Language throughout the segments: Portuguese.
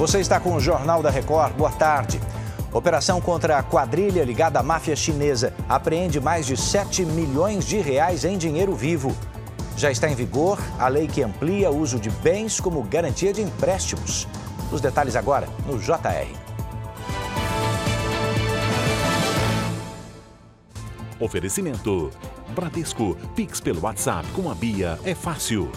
Você está com o Jornal da Record. Boa tarde. Operação contra a quadrilha ligada à máfia chinesa apreende mais de 7 milhões de reais em dinheiro vivo. Já está em vigor a lei que amplia o uso de bens como garantia de empréstimos. Os detalhes agora no JR. Oferecimento: Bradesco. Pix pelo WhatsApp com a Bia é fácil.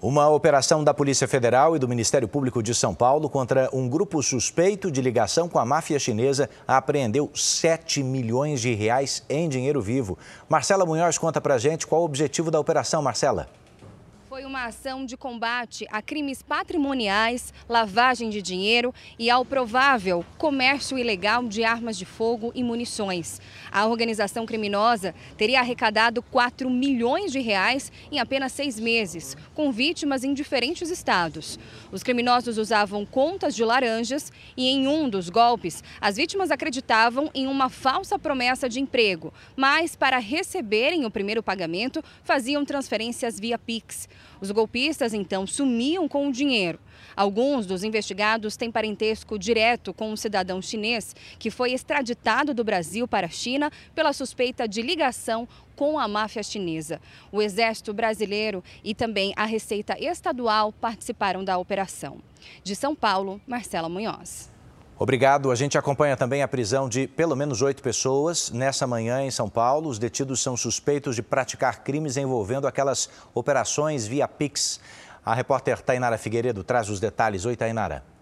Uma operação da Polícia Federal e do Ministério Público de São Paulo contra um grupo suspeito de ligação com a máfia chinesa apreendeu 7 milhões de reais em dinheiro vivo. Marcela Munhoz conta pra gente qual o objetivo da operação, Marcela. Foi uma ação de combate a crimes patrimoniais, lavagem de dinheiro e ao provável comércio ilegal de armas de fogo e munições. A organização criminosa teria arrecadado 4 milhões de reais em apenas seis meses, com vítimas em diferentes estados. Os criminosos usavam contas de laranjas e em um dos golpes, as vítimas acreditavam em uma falsa promessa de emprego, mas para receberem o primeiro pagamento, faziam transferências via Pix. Os golpistas então sumiam com o dinheiro. Alguns dos investigados têm parentesco direto com um cidadão chinês que foi extraditado do Brasil para a China pela suspeita de ligação com a máfia chinesa. O Exército Brasileiro e também a Receita Estadual participaram da operação. De São Paulo, Marcela Munhoz. Obrigado. A gente acompanha também a prisão de pelo menos oito pessoas nessa manhã em São Paulo. Os detidos são suspeitos de praticar crimes envolvendo aquelas operações via Pix. A repórter Tainara Figueiredo traz os detalhes. Oi, Tainara.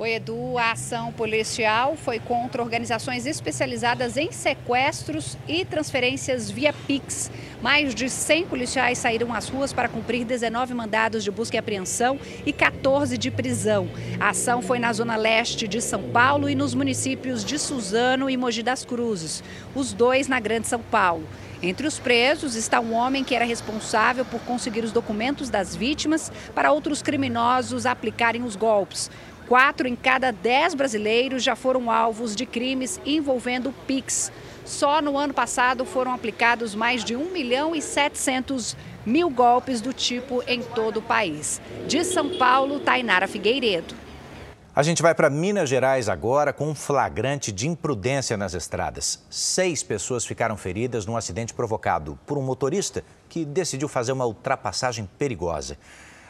Oi, Edu. A ação policial foi contra organizações especializadas em sequestros e transferências via Pix. Mais de 100 policiais saíram às ruas para cumprir 19 mandados de busca e apreensão e 14 de prisão. A ação foi na zona leste de São Paulo e nos municípios de Suzano e Mogi das Cruzes, os dois na Grande São Paulo. Entre os presos está um homem que era responsável por conseguir os documentos das vítimas para outros criminosos aplicarem os golpes. Quatro em cada dez brasileiros já foram alvos de crimes envolvendo PIX. Só no ano passado foram aplicados mais de 1 milhão e 700 mil golpes do tipo em todo o país. De São Paulo, Tainara Figueiredo. A gente vai para Minas Gerais agora com um flagrante de imprudência nas estradas. Seis pessoas ficaram feridas num acidente provocado por um motorista que decidiu fazer uma ultrapassagem perigosa.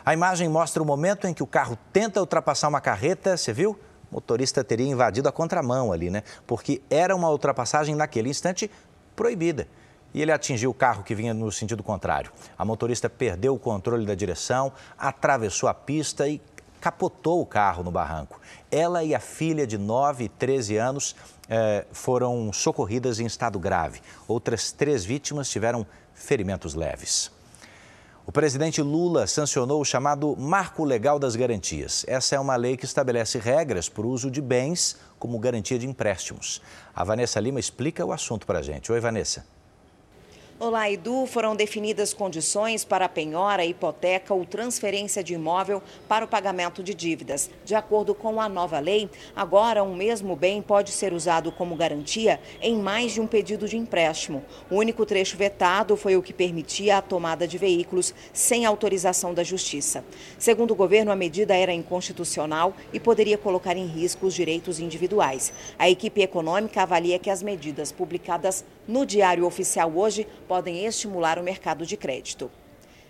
A imagem mostra o momento em que o carro tenta ultrapassar uma carreta, você viu? O motorista teria invadido a contramão ali, né? Porque era uma ultrapassagem naquele instante proibida. E ele atingiu o carro que vinha no sentido contrário. A motorista perdeu o controle da direção, atravessou a pista e capotou o carro no barranco. Ela e a filha de 9 e 13 anos eh, foram socorridas em estado grave. Outras três vítimas tiveram ferimentos leves. O presidente Lula sancionou o chamado Marco Legal das Garantias. Essa é uma lei que estabelece regras para o uso de bens como garantia de empréstimos. A Vanessa Lima explica o assunto para a gente. Oi, Vanessa. Olá, Edu. Foram definidas condições para a penhora, hipoteca ou transferência de imóvel para o pagamento de dívidas. De acordo com a nova lei, agora um mesmo bem pode ser usado como garantia em mais de um pedido de empréstimo. O único trecho vetado foi o que permitia a tomada de veículos sem autorização da Justiça. Segundo o governo, a medida era inconstitucional e poderia colocar em risco os direitos individuais. A equipe econômica avalia que as medidas publicadas no Diário Oficial hoje podem estimular o mercado de crédito.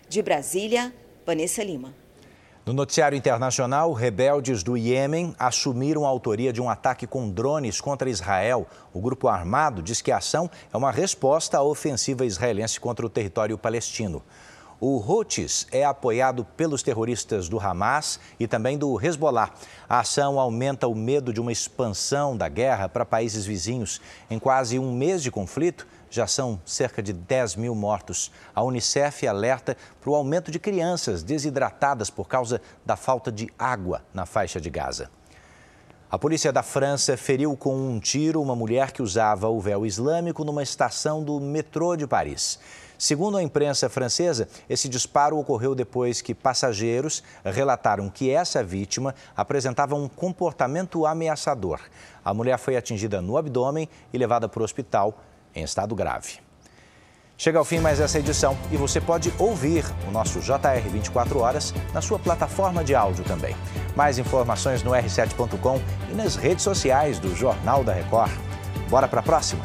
De Brasília, Vanessa Lima. No noticiário internacional, rebeldes do Iêmen assumiram a autoria de um ataque com drones contra Israel. O grupo armado diz que a ação é uma resposta à ofensiva israelense contra o território palestino. O Houthis é apoiado pelos terroristas do Hamas e também do Hezbollah. A ação aumenta o medo de uma expansão da guerra para países vizinhos. Em quase um mês de conflito, já são cerca de 10 mil mortos. A Unicef alerta para o aumento de crianças desidratadas por causa da falta de água na faixa de Gaza. A polícia da França feriu com um tiro uma mulher que usava o véu islâmico numa estação do metrô de Paris. Segundo a imprensa francesa, esse disparo ocorreu depois que passageiros relataram que essa vítima apresentava um comportamento ameaçador. A mulher foi atingida no abdômen e levada para o hospital em estado grave. Chega ao fim mais essa edição e você pode ouvir o nosso JR 24 horas na sua plataforma de áudio também. Mais informações no r7.com e nas redes sociais do Jornal da Record. Bora para a próxima?